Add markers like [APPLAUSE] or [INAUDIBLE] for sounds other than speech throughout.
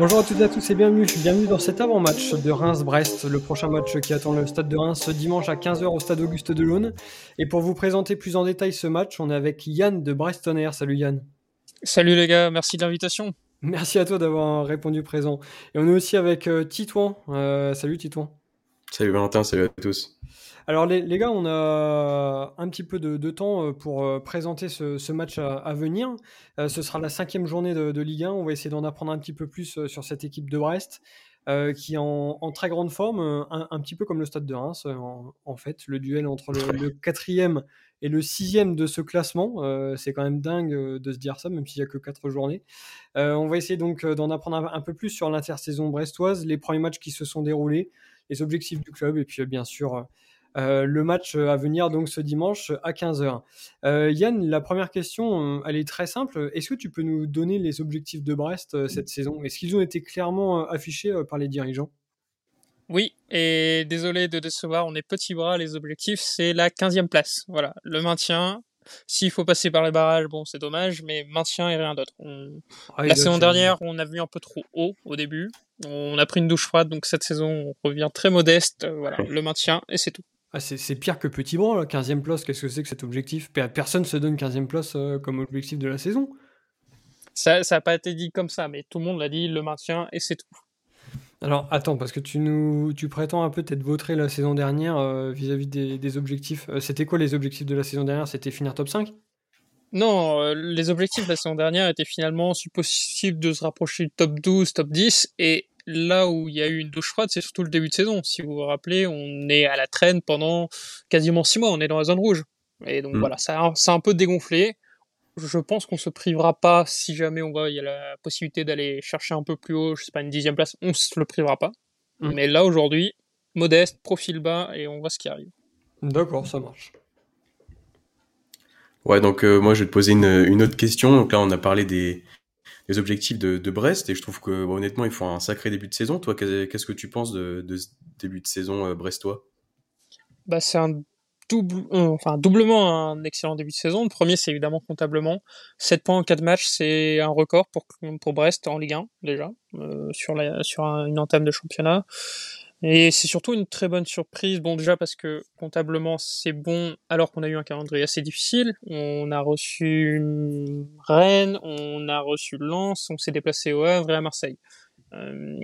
Bonjour à toutes et à tous et bienvenue. Bienvenue dans cet avant-match de Reims-Brest, le prochain match qui attend le stade de Reims ce dimanche à 15h au stade Auguste Delaune. Et pour vous présenter plus en détail ce match, on est avec Yann de Brest Air. Salut Yann. Salut les gars, merci de l'invitation. Merci à toi d'avoir répondu présent. Et on est aussi avec euh, Titouan. Euh, salut Titouan. Salut Valentin, salut à tous. Alors les, gars, on a un petit peu de, temps euh, pour euh, présenter ce, match à, venir. Euh, ce sera la cinquième journée de, Ligue 1. On va essayer d'en apprendre un petit peu plus sur cette équipe de Brest. qui est en, très grande forme, un, petit peu comme le Stade de Reims, en, fait, le duel entre le, quatrième et le sixième de ce classement. c'est quand même dingue de se dire ça, même s'il n'y a que quatre journées. on va essayer donc d'en apprendre un, un, peu plus sur l'intersaison brestoise, les premiers matchs qui se sont déroulés, les objectifs du club, et puis bien sûr euh, le match à venir donc ce dimanche à 15h. Euh, Yann, la première question, euh, elle est très simple. Est-ce que tu peux nous donner les objectifs de Brest cette saison? Est-ce qu'ils ont été clairement affichés par les dirigeants? Oui, et désolé de décevoir, on est petit bras, les objectifs, c'est la 15e place. Voilà, le maintien. S'il faut passer par les barrages, bon, c'est dommage, mais maintien et rien d'autre. Ah la saison dernière, on a vu un peu trop haut au début. On a pris une douche froide, donc cette saison, on revient très modeste. Voilà, le maintien, et c'est tout. Ah, c'est pire que Petit Bras, la 15e place. Qu'est-ce que c'est que cet objectif? Personne se donne 15e place euh, comme objectif de la saison. Ça n'a pas été dit comme ça, mais tout le monde l'a dit, le maintien, et c'est tout. Alors attends, parce que tu nous tu prétends un peu t'être vautré la saison dernière euh, vis-à-vis des, objectifs. Euh, c'était quoi les objectifs de la saison dernière? C'était finir top 5 Non, les objectifs de la saison dernière étaient finalement, si possible, de se rapprocher du top 12, top 10, et là où il y a eu une douche froide, c'est surtout le début de saison. Si vous vous rappelez, on est à la traîne pendant quasiment six mois, on est dans la zone rouge. Et donc mm. voilà, ça, c'est un peu dégonflé. Je pense qu'on se privera pas si jamais on voit il y a la possibilité d'aller chercher un peu plus haut, je sais pas une dixième place, on se le privera pas. Mm. Mais là aujourd'hui, modeste, profil bas et on voit ce qui arrive. D'accord, ça marche. Ouais, donc euh, moi je vais te poser une, une, autre question. Donc là on a parlé des, les objectifs de, Brest et je trouve que honnêtement ils font un sacré début de saison. Toi, qu'est-ce que tu penses de, ce début de saison euh, brestois? Bah, c'est un double, euh, enfin doublement un excellent début de saison. Le premier, c'est évidemment comptablement 7 points en 4 matchs, c'est un record pour pour Brest en Ligue 1 déjà euh, sur la sur une entame de championnat. Et c'est surtout une très bonne surprise. Bon, déjà parce que comptablement c'est bon, alors qu'on a eu un calendrier assez difficile. On a reçu Rennes, on a reçu Lens, on s'est déplacé au Havre et à Marseille. Euh,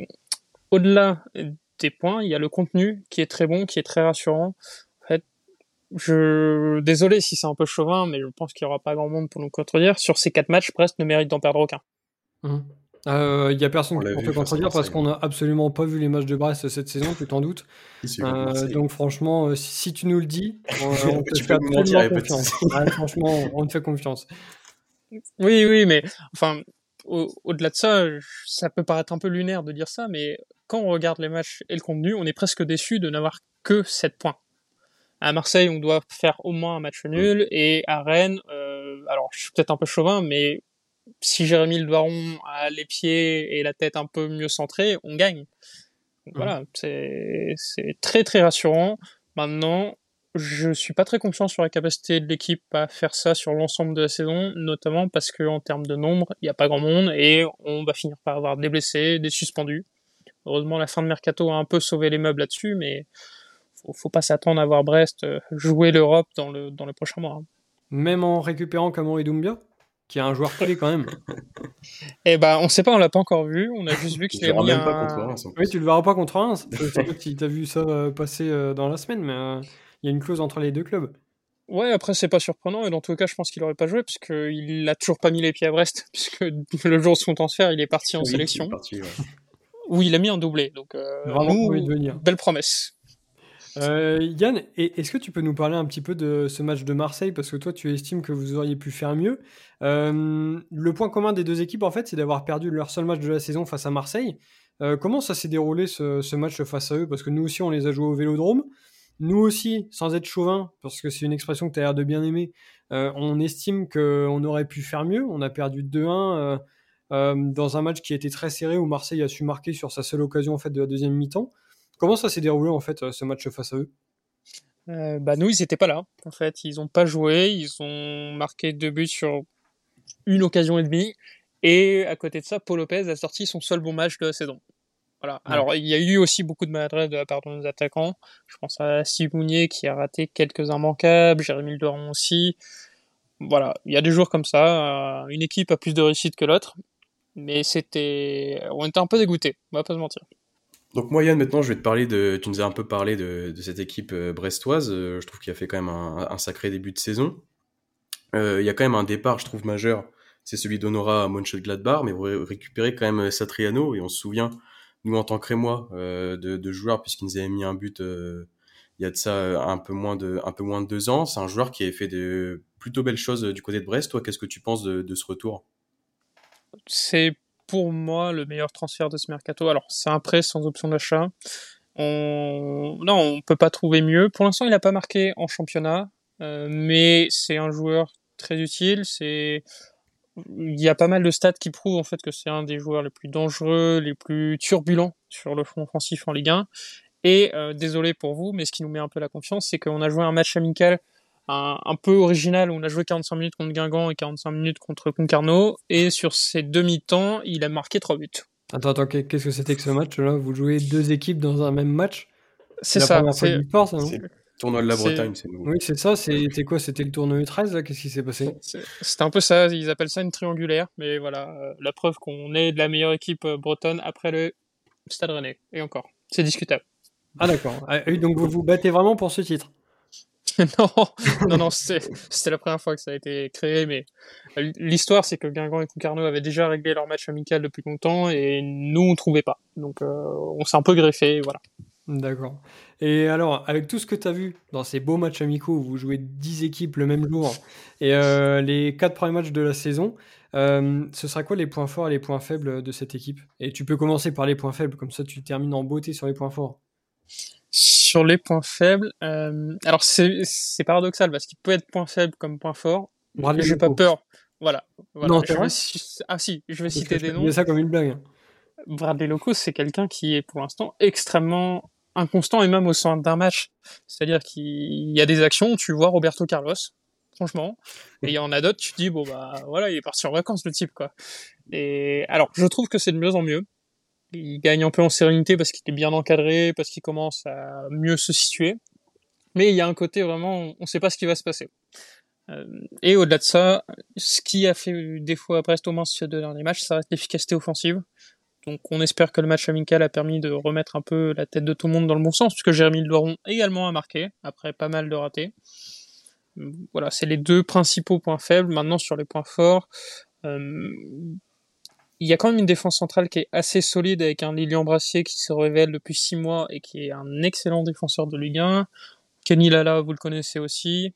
au-delà des points, il y a le contenu qui est très bon, qui est très rassurant. En fait, je désolé si c'est un peu chauvin, mais je pense qu'il n'y aura pas grand monde pour nous contredire. Sur ces quatre matchs, Brest ne mérite d'en perdre aucun. Mmh. Il euh, y a personne qui peut contredire parce qu'on n'a absolument pas vu les matchs de Brest cette saison, tu t'en doutes. Euh, donc franchement, euh, si, tu nous le dis, [LAUGHS] on, te fait confiance. franchement, on te fait confiance. Oui, oui, mais enfin, au-delà de ça, ça peut paraître un peu lunaire de dire ça, mais quand on regarde les matchs et le contenu, on est presque déçu de n'avoir que 7 points. À Marseille, on doit faire au moins un match nul, et à Rennes, alors je suis peut-être un peu chauvin, mais si Jérémy Le Baron a les pieds et la tête un peu mieux centrés, on gagne. Donc, mmh. Voilà, c'est très très rassurant. Maintenant, je suis pas très confiant sur la capacité de l'équipe à faire ça sur l'ensemble de la saison, notamment parce que en termes de nombre, il n'y a pas grand monde et on va finir par avoir des blessés, des suspendus. Heureusement, la fin de mercato a un peu sauvé les meubles là-dessus, mais faut, faut pas s'attendre à voir Brest euh, jouer l'Europe dans le dans les prochains mois. Hein. Même en récupérant Cameron Doumbia qui est un joueur clé quand même. [LAUGHS] Eh ben, on sait pas, on l'a pas encore vu. On a juste vu qu'il a mis un... pas contre Reims. Oui, tu le verras pas contre Reims. [LAUGHS] Je sais pas si t'as vu ça euh, passer euh, dans la semaine, mais euh, il y a une clause entre les deux clubs. Ouais, après c'est pas surprenant et dans tous les cas, je pense qu'il aurait pas joué parce qu'il a toujours pas mis les pieds à Brest [LAUGHS] puisque le jour de son transfert, il est parti en sélection. Il Où il a mis un doublé, donc Vraiment, belle promesse. Euh, Yann, est-ce que tu peux nous parler un petit peu de ce match de Marseille? Parce que toi, tu estimes que vous auriez pu faire mieux. Euh, le point commun des deux équipes, en fait, c'est d'avoir perdu leur seul match de la saison face à Marseille. Euh, comment ça s'est déroulé ce, match face à eux? Parce que nous aussi, on les a joués au vélodrome. Nous aussi, sans être chauvin, parce que c'est une expression que tu as l'air de bien aimer, on estime qu'on aurait pu faire mieux. On a perdu 2-1 dans un match qui a été très serré où Marseille a su marquer sur sa seule occasion en fait, de la deuxième mi-temps. Comment ça s'est déroulé en fait ce match face à eux? Euh, bah nous ils n'étaient pas là en fait ils n'ont pas joué ils ont marqué deux buts sur une occasion et demie Et à côté de ça, Paul Lopez a sorti son seul bon match de la saison. Voilà. Alors, il y a eu aussi beaucoup de maladresse de la part de nos attaquants. Je pense à Steve Mounier qui a raté quelques immanquables, Jérémy Doron aussi. Voilà. Il y a des jours comme ça. Euh, une équipe a plus de réussite que l'autre. Mais c'était, on était un peu dégoûtés. On va pas se mentir. Donc moi Yann, maintenant je vais te parler de, tu nous as un peu parlé de, cette équipe euh, brestoise, euh, je trouve qu'il a fait quand même un, sacré début de saison. Il y a quand même un départ, je trouve, majeur, c'est celui d'Honora à Mönchengladbach, mais vous récupérez quand même Satriano, et on se souvient nous en tant que moi euh, de, de, joueurs puisqu'il nous avait mis un but euh, il y a de ça euh, un peu moins de un peu moins de deux ans. C'est un joueur qui avait fait de plutôt belles choses du côté de Brest. Toi, qu'est-ce que tu penses de, de ce retour? C'est pour moi le meilleur transfert de ce mercato. Alors c'est un prêt sans option d'achat. On... Non, on peut pas trouver mieux. Pour l'instant, il n'a pas marqué en championnat, mais c'est un joueur très utile. C'est il y a pas mal de stats qui prouvent en fait que c'est un des joueurs les plus dangereux, les plus turbulents sur le front offensif en Ligue 1. Et euh, désolé pour vous, mais ce qui nous met un peu la confiance, c'est qu'on a joué un match amical un, un, peu original où on a joué 45 minutes contre Guingamp et 45 minutes contre Concarneau. Et sur ces demi-temps, il a marqué trois buts. Attends, attends, qu'est-ce que c'était que ce match-là? Vous jouez deux équipes dans un même match? C'est ça. C'est Tournoi de la Bretagne, c'est nouveau. Oui, c'est ça. C'était quoi? C'était le tournoi U13, là? Qu'est-ce qui s'est passé? C'était un peu ça. Ils appellent ça une triangulaire. Mais voilà, euh, la preuve qu'on est de la meilleure équipe euh, bretonne après le Stade Rennais. Et encore, c'est discutable. Ah, d'accord. Ah, donc vous vous battez vraiment pour ce titre? [LAUGHS] non, non, non, c'était la première fois que ça a été créé, mais l'histoire, c'est que Guingamp et Concarneau avaient déjà réglé leur match amical depuis longtemps et nous, on trouvait pas. Donc, euh, on s'est un peu greffé, voilà. D'accord. Et alors, avec tout ce que tu as vu dans ces beaux matchs amicaux où vous jouez 10 équipes le même jour et euh, les 4 premiers matchs de la saison, euh, ce sera quoi les points forts et les points faibles de cette équipe? Et tu peux commencer par les points faibles, comme ça tu termines en beauté sur les points forts. Sur les points faibles, euh, alors c'est paradoxal parce qu'il peut être point faible comme point fort. J'ai pas peur. Voilà. Non, Ah si, je vais citer des noms. ça comme une blague. Bradley Locaux, c'est quelqu'un qui est pour l'instant extrêmement inconstant et même au sein d'un match. C'est-à-dire qu'il y a des actions, tu vois Roberto Carlos, franchement, et il y en a d'autres, tu te dis bon bah voilà, il est parti en vacances le type quoi. Et alors, je trouve que c'est de mieux en mieux. Il gagne un peu en sérénité parce qu'il est bien encadré, parce qu'il commence à mieux se situer. Mais il y a un côté vraiment, on sait pas ce qui va se passer. Euh, et au-delà de ça, ce qui a fait défaut à Brest au moins ces deux derniers matchs, ça reste l'efficacité offensive. Donc on espère que le match amical a permis de remettre un peu la tête de tout le monde dans le bon sens, puisque Jérémy Loiron également a marqué, après pas mal de ratés. Voilà, c'est les deux principaux points faibles. Maintenant sur les points forts, euh, il y a quand même une défense centrale qui est assez solide avec un Lilian Brassier qui se révèle depuis six mois et qui est un excellent défenseur de Ligue 1. Kenny Lala, vous le connaissez aussi.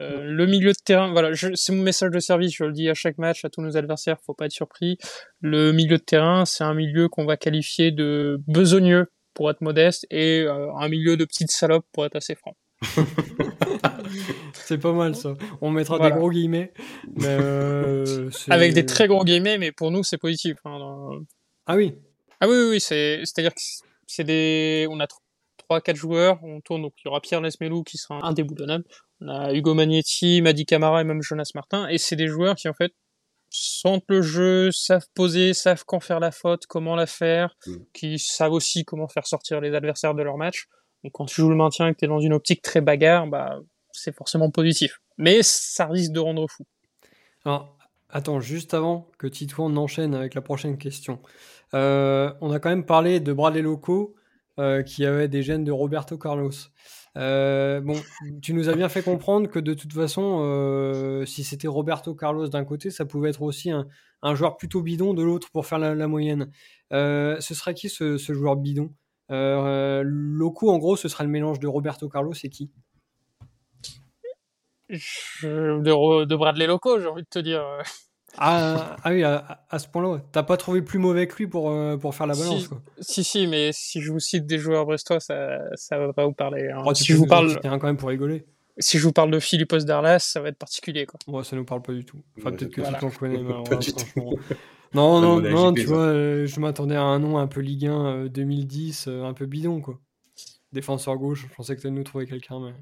Euh, le milieu de terrain, voilà, c'est mon message de service, je le dis à chaque match à tous nos adversaires, faut pas être surpris. Le milieu de terrain, c'est un milieu qu'on va qualifier de besogneux pour être modeste et euh, un milieu de petite salope pour être assez franc. [LAUGHS] c'est pas mal ça. On mettra des gros guillemets. Euh, Avec des très gros guillemets, mais pour nous c'est positif. Hein, ah oui. Ah oui, oui, oui c'est, c'est-à-dire que c'est des, on a trois, quatre joueurs, on tourne donc il y aura Pierre Lesmelou qui sera indéboulonnable, on a Hugo Magnetti, Madi Camara et même Jonas Martin. Et c'est des joueurs qui, en fait, sentent le jeu, savent poser, savent quand faire la faute, comment la faire, mm. qui savent aussi comment faire sortir les adversaires de leur match. Quand tu joues le maintien et que tu es dans une optique très bagarre, bah, c'est forcément positif. Mais ça risque de rendre fou. Alors, attends, juste avant que Titouan enchaîne avec la prochaine question. Euh, on a quand même parlé de Bradley Loco euh, qui avait des gènes de Roberto Carlos. Euh, bon, tu nous as bien fait comprendre que de toute façon, euh, si c'était Roberto Carlos d'un côté, ça pouvait être aussi un, joueur plutôt bidon de l'autre pour faire la, moyenne. Ce serait qui ce, joueur bidon? Loco, en gros, ce sera le mélange de Roberto Carlos et qui? De, de Bradley Loco, j'ai envie de te dire. Ah, ah, oui, à, ce point-là, t'as pas trouvé plus mauvais que lui pour, euh, pour faire la balance, si, quoi. Si, si, mais si je vous cite des joueurs brestois, ça, ça va pas vous parler. Hein. Oh, si je vous parle. quand même pour rigoler. Si je vous parle de Philippos Darlas, ça va être particulier, quoi. Moi, ça nous parle pas du tout. Enfin, peut-être que voilà. tu t'en connais, mais Non, non, non, tu vois, euh, je m'attendais à un nom un peu Ligue 1 2010, euh, un peu bidon, quoi. Défenseur gauche, je pensais que t'allais nous trouver quelqu'un, mais.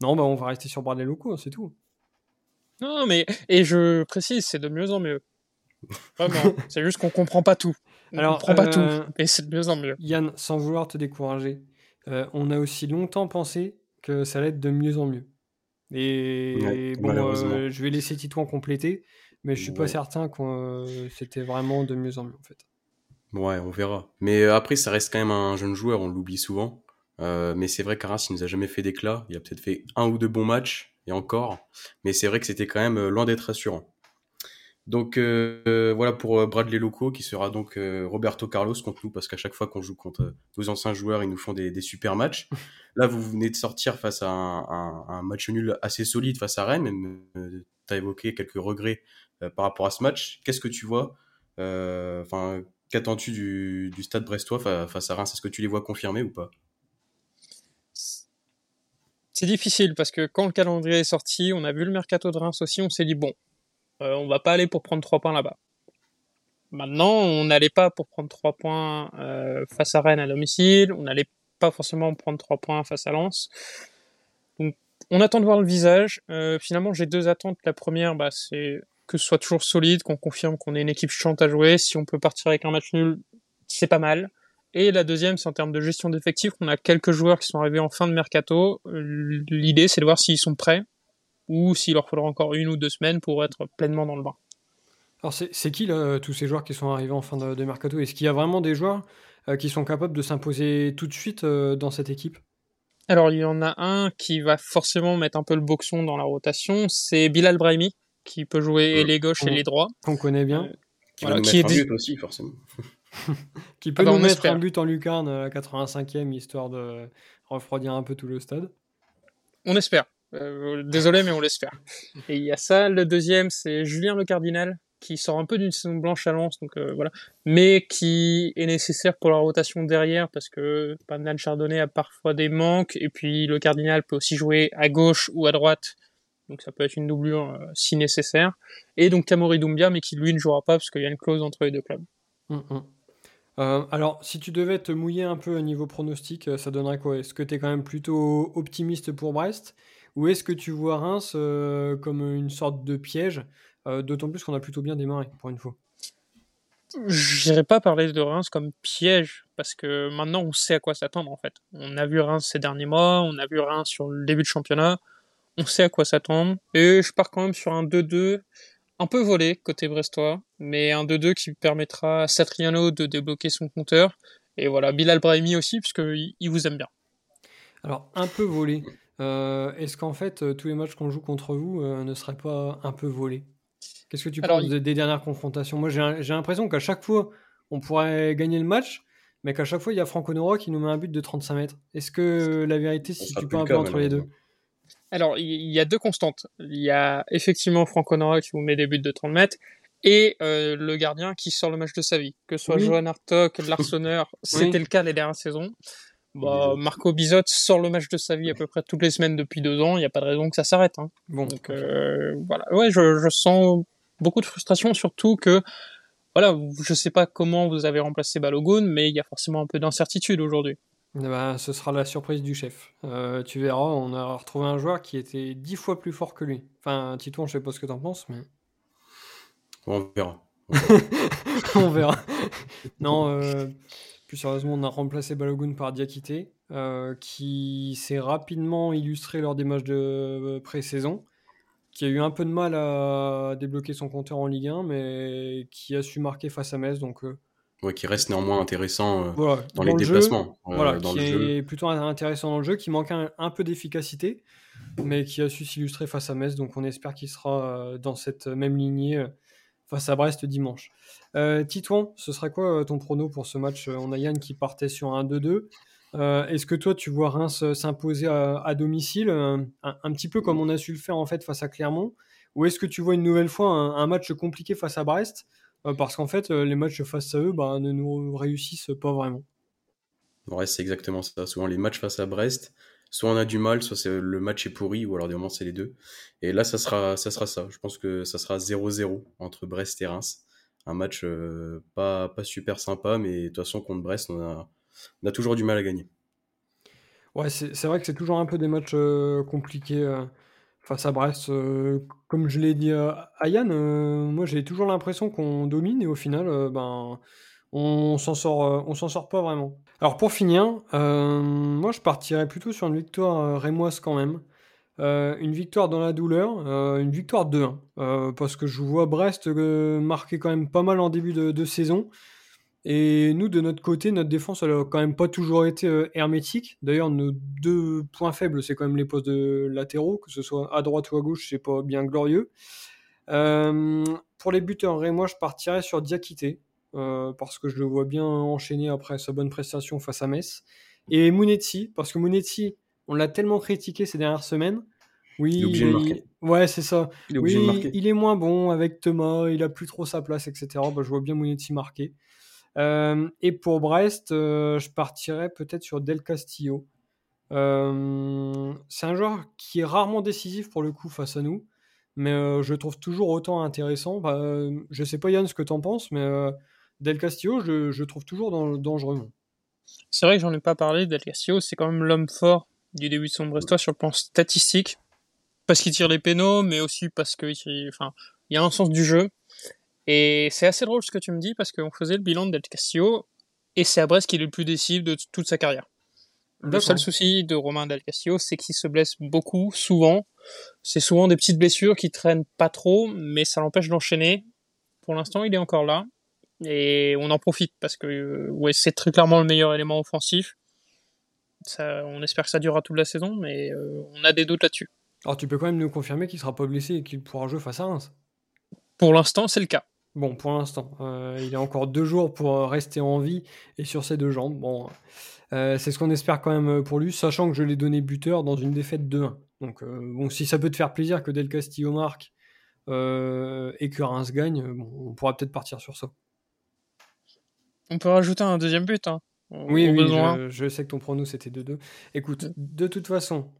Non, bah, on va rester sur Bradley Loco, c'est tout. Non, mais et je précise, c'est de mieux en mieux. [LAUGHS] c'est juste qu'on comprend pas tout. On Alors, comprend pas tout, euh, et c'est de mieux en mieux. Yann, sans vouloir te décourager, euh, on a aussi longtemps pensé que ça allait être de mieux en mieux. Et bon, euh, je vais laisser Titouan compléter, mais je suis pas certain que c'était vraiment de mieux en mieux en fait. Ouais, on verra. Mais après, ça reste quand même un jeune joueur, on l'oublie souvent. mais c'est vrai qu'Arras, il nous a jamais fait d'éclat. Il a peut-être fait un ou deux bons matchs, et encore. Mais c'est vrai que c'était quand même loin d'être rassurant. Donc euh, voilà pour euh, Bradley Loco qui sera donc euh, Roberto Carlos contre nous parce qu'à chaque fois qu'on joue contre nos anciens joueurs ils nous font des, super matchs. [LAUGHS] Là vous venez de sortir face à un, match nul assez solide face à Rennes. Même tu as évoqué quelques regrets par rapport à ce match. Qu'est-ce que tu vois Enfin qu'attends-tu du, stade brestois face à Reims? Est-ce que tu les vois confirmés ou pas? C'est difficile parce que quand le calendrier est sorti, on a vu le mercato de Reims aussi, on s'est dit bon euh, on va pas aller pour prendre trois points là-bas. Maintenant, on n'allait pas pour prendre trois points euh, face à Rennes à domicile, on n'allait pas forcément prendre trois points face à Lens. Donc, on attend de voir le visage. Euh, finalement, j'ai deux attentes. La première, bah, c'est que ce soit toujours solide, qu'on confirme qu'on est une équipe chante à jouer. Si on peut partir avec un match nul, c'est pas mal. Et la deuxième, c'est en termes de gestion d'effectifs. On a quelques joueurs qui sont arrivés en fin de mercato. L'idée, c'est de voir s'ils sont prêts ou s'il leur faudra encore une ou deux semaines pour être pleinement dans le bain. Alors c'est qui là, tous ces joueurs qui sont arrivés en fin de, mercato? Est-ce qu'il y a vraiment des joueurs euh, qui sont capables de s'imposer tout de suite euh, dans cette équipe? Alors il y en a un qui va forcément mettre un peu le boxon dans la rotation, c'est Bilal Brahimi, qui peut jouer les gauches et les droits. Qu'on connaît bien. qui va nous mettre un but aussi forcément. [LAUGHS] qui peut ah bah, nous mettre un but en lucarne à la 85e histoire de refroidir un peu tout le stade. On espère. Euh, désolé, mais on faire. [LAUGHS] Et il y a ça. Le deuxième, c'est Julien Le Cardinal, qui sort un peu d'une saison blanche à Lens, donc euh, voilà, mais qui est nécessaire pour la rotation derrière parce que Pandan Chardonnay a parfois des manques et puis le Cardinal peut aussi jouer à gauche ou à droite, donc ça peut être une doublure euh, si nécessaire. Et donc Tamori Doumbia, mais qui lui ne jouera pas parce qu'il y a une clause entre les deux clubs. Hum, hum. alors, si tu devais te mouiller un peu au niveau pronostic, ça donnerait quoi? Est-ce que tu es quand même plutôt optimiste pour Brest? Ou est-ce que tu vois Reims euh, comme une sorte de piège, euh, d'autant plus qu'on a plutôt bien démarré pour une fois? Je n'irais pas parler de Reims comme piège, parce que maintenant on sait à quoi s'attendre en fait. On a vu Reims ces derniers mois, on a vu Reims sur le début de championnat, on sait à quoi s'attendre, et je pars quand même sur un 2-2 un peu volé côté brestois, mais un 2-2 qui permettra à Satriano de débloquer son compteur, et voilà, Bilal Brahimi aussi, puisqu'il il vous aime bien. Alors, un peu volé. Euh, est-ce qu'en fait, euh, tous les matchs qu'on joue contre vous euh, ne seraient pas un peu volés? Qu'est-ce que tu penses des, dernières confrontations? Moi, j'ai l'impression qu'à chaque fois, on pourrait gagner le match, mais qu'à chaque fois, il y a Franco Nora qui nous met un but de 35 mètres. Est-ce que la vérité si tu peux un peu entre les deux? Alors, il y a deux constantes. Il y a effectivement Franco Nora qui vous met des buts de 30 mètres, et le gardien qui sort le match de sa vie. Que ce soit Johan Hartog, Larsonneur, c'était le cas les dernières saisons. Bah, Marco Bizot sort le match de sa vie à peu près toutes les semaines depuis deux ans. Il n'y a pas de raison que ça s'arrête. Hein. Bon, Donc euh, voilà, ouais, je, je, sens beaucoup de frustration, surtout que voilà, je sais pas comment vous avez remplacé Balogun, mais il y a forcément un peu d'incertitude aujourd'hui. Ben, ce sera la surprise du chef. Euh, tu verras, on a retrouvé un joueur qui était dix fois plus fort que lui. Enfin, Tito, je sais pas ce que t'en penses, mais. [LAUGHS] On verra. on verra. non, euh, plus sérieusement, on a remplacé Balogun par Diakité, euh, qui s'est rapidement illustré lors des matchs de pré-saison, qui a eu un peu de mal à débloquer son compteur en Ligue 1, mais qui a su marquer face à Metz. Donc, euh, qui reste néanmoins intéressant dans, les déplacements. voilà, qui est plutôt intéressant dans le jeu, qui manque un, peu d'efficacité, mais qui a su s'illustrer face à Metz. Donc on espère qu'il sera dans cette même lignée face à Brest dimanche. Euh, Titouan, ce serait quoi euh, ton prono pour ce match? On a Yann qui partait sur un 2-2. Euh, est-ce que toi, tu vois Reims s'imposer à, domicile, un, petit peu comme on a su le faire en fait face à Clermont? Ou est-ce que tu vois une nouvelle fois un, match compliqué face à Brest Parce qu'en fait, les matchs face à eux bah, ne nous réussissent pas vraiment. Ouais, c'est exactement ça. Souvent, les matchs face à Brest, soit on a du mal, soit le match est pourri, ou alors des moments c'est les deux. Et là, ça sera, ça sera ça. Je pense que ça sera 0-0 entre Brest et Reims un match euh, pas, pas super sympa, mais de toute façon, contre Brest, on a, on a toujours du mal à gagner. Ouais, c'est vrai que c'est toujours un peu des matchs euh, compliqués euh, face à Brest. Comme je l'ai dit à Yann, moi j'ai toujours l'impression qu'on domine et au final, ben, on s'en sort, on s'en sort pas vraiment. Alors pour finir, moi je partirais plutôt sur une victoire rémoise quand même. une victoire dans la douleur, une victoire 2-1, parce que je vois Brest marquer quand même pas mal en début de saison. Et nous, de notre côté, notre défense, elle a quand même pas toujours été euh, hermétique. D'ailleurs, nos deux points faibles, c'est quand même les postes de latéraux, que ce soit à droite ou à gauche, c'est pas bien glorieux. Euh, pour les buteurs, et moi, je partirais sur Diakité, euh, parce que je le vois bien enchaîner après sa bonne prestation face à Metz. Et Mounetzi, parce que Mounetzi, on l'a tellement critiqué ces dernières semaines. Oui, il est obligé de marquer. Ouais, c'est ça. Il est oui, obligé de marquer. il est moins bon avec Thomas, il a plus trop sa place, etc. Bah, je vois bien Mounetzi marquer. Euh, et pour Brest, euh, je partirais peut-être sur Del Castillo. Euh, c'est un joueur qui est rarement décisif pour le coup face à nous, mais je le trouve toujours autant intéressant. Bah, je sais pas Yann ce que tu en penses, mais Del Castillo, je, je trouve toujours dangereux. C'est vrai que j'en ai pas parlé. Del Castillo, c'est quand même l'homme fort du début de son Brestois sur le plan statistique, parce qu'il tire les pénaux, mais aussi parce qu'il enfin, y a un sens du jeu. Et c'est assez drôle ce que tu me dis parce qu'on faisait le bilan de Del Castillo et c'est à Brest qu'il est le plus décisif de toute sa carrière. Le seul souci de Romain Del Castillo, c'est qu'il se blesse beaucoup, souvent. C'est souvent des petites blessures qui traînent pas trop, mais ça l'empêche d'enchaîner. Pour l'instant, il est encore là. Et on en profite parce que euh, ouais, c'est très clairement le meilleur élément offensif. Ça, on espère que ça durera toute la saison, mais euh, on a des doutes là-dessus. Alors tu peux quand même nous confirmer qu'il sera pas blessé et qu'il pourra jouer face à Reims? Pour l'instant, c'est le cas. Bon, pour l'instant, euh, il a encore deux jours pour euh, rester en vie et sur ses deux jambes. Bon, euh, c'est ce qu'on espère quand même pour lui, sachant que je l'ai donné buteur dans une défaite 2-1. Donc, bon, si ça peut te faire plaisir que Del Castillo marque et que Reims gagne, on pourra peut-être partir sur ça. On peut rajouter un deuxième but. Hein, oui, oui je, sais que ton prono c'était 2-2. Écoute, de toute façon,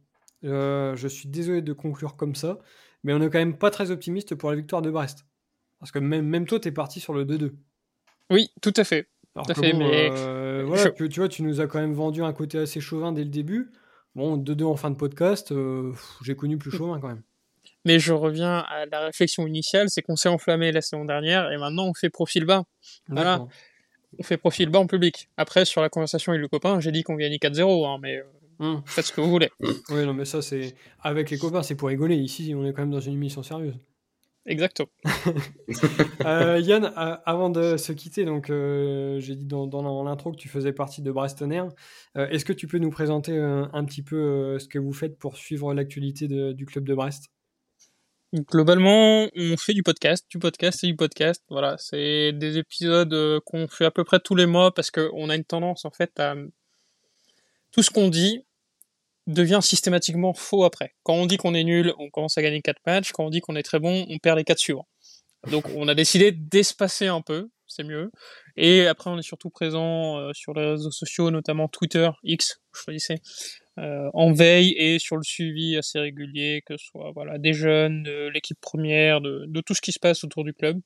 je suis désolé de conclure comme ça, mais on n'est quand même pas très optimiste pour la victoire de Brest. Parce que même, même toi, tu es parti sur le 2-2. Oui, tout à fait. tout à fait mais... Euh, [LAUGHS] voilà, tu, vois, tu nous as quand même vendu un côté assez chauvin dès le début. Bon, 2-2 en fin de podcast, euh, j'ai connu plus chauvin quand même. Mais je reviens à la réflexion initiale, c'est qu'on s'est enflammé la saison dernière et maintenant on fait profil bas. Voilà. On fait profil bas en public. Après, sur la conversation avec le copain, j'ai dit qu'on gagnait 4-0, hein, mais euh, hmm. faites ce que vous voulez. oui, non, mais ça, c'est avec les copains, c'est pour rigoler. Ici, on est quand même dans une émission sérieuse. Exactement. [LAUGHS] Euh, Yann, avant de se quitter, donc euh, j'ai dit dans, dans l'intro que tu faisais partie de Brestonner. Euh, est-ce que tu peux nous présenter un petit peu ce que vous faites pour suivre l'actualité du club de Brest? Globalement, on fait du podcast, du podcast et du podcast. Voilà, c'est des épisodes qu'on fait à peu près tous les mois parce qu'on a une tendance en fait à tout ce qu'on dit, devient systématiquement faux après. Quand on dit qu'on est nul, on commence à gagner 4 matchs. Quand on dit qu'on est très bon, on perd les 4 suivants. Donc on a décidé d'espacer un peu, c'est mieux. Et après on est surtout présent euh, sur les réseaux sociaux, notamment Twitter, X, choisissez, euh, en veille et sur le suivi assez régulier, que ce soit voilà des jeunes, de l'équipe première, de, de, tout ce qui se passe autour du club.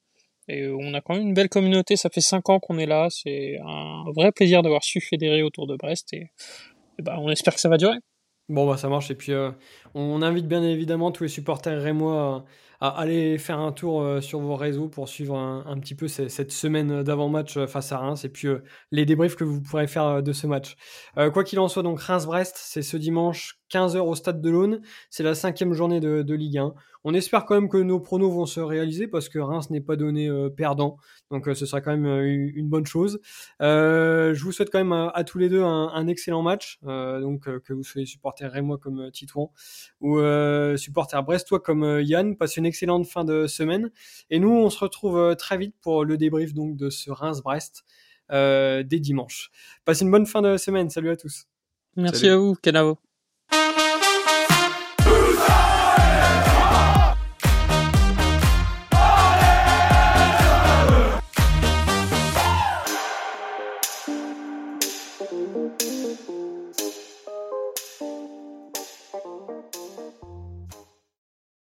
Et euh, on a quand même une belle communauté, ça fait 5 ans qu'on est là, c'est un vrai plaisir d'avoir su fédérer autour de Brest et, et bah, on espère que ça va durer. Bon, bah ça marche. Et puis, euh, on invite bien évidemment tous les supporters rémois à, à aller faire un tour euh, sur vos réseaux pour suivre un, petit peu cette semaine d'avant-match euh, face à Reims et puis les débriefs que vous pourrez faire de ce match. quoi qu'il en soit, donc Reims-Brest, c'est ce dimanche 15h au stade de l'Aune. C'est la cinquième journée de, Ligue 1. On espère quand même que nos pronos vont se réaliser parce que Reims n'est pas donné euh, perdant. Donc euh, ce sera quand même euh, une bonne chose. je vous souhaite quand même à, tous les deux un, excellent match. donc que vous soyez supporter Rémois comme Titouan ou supporter brestois comme Yann. Passez une excellente fin de semaine. Et nous, on se retrouve très vite pour le débrief donc de ce Reims-Brest dès dimanche. Passez une bonne fin de semaine. Salut à tous. Merci à vous, Canavo.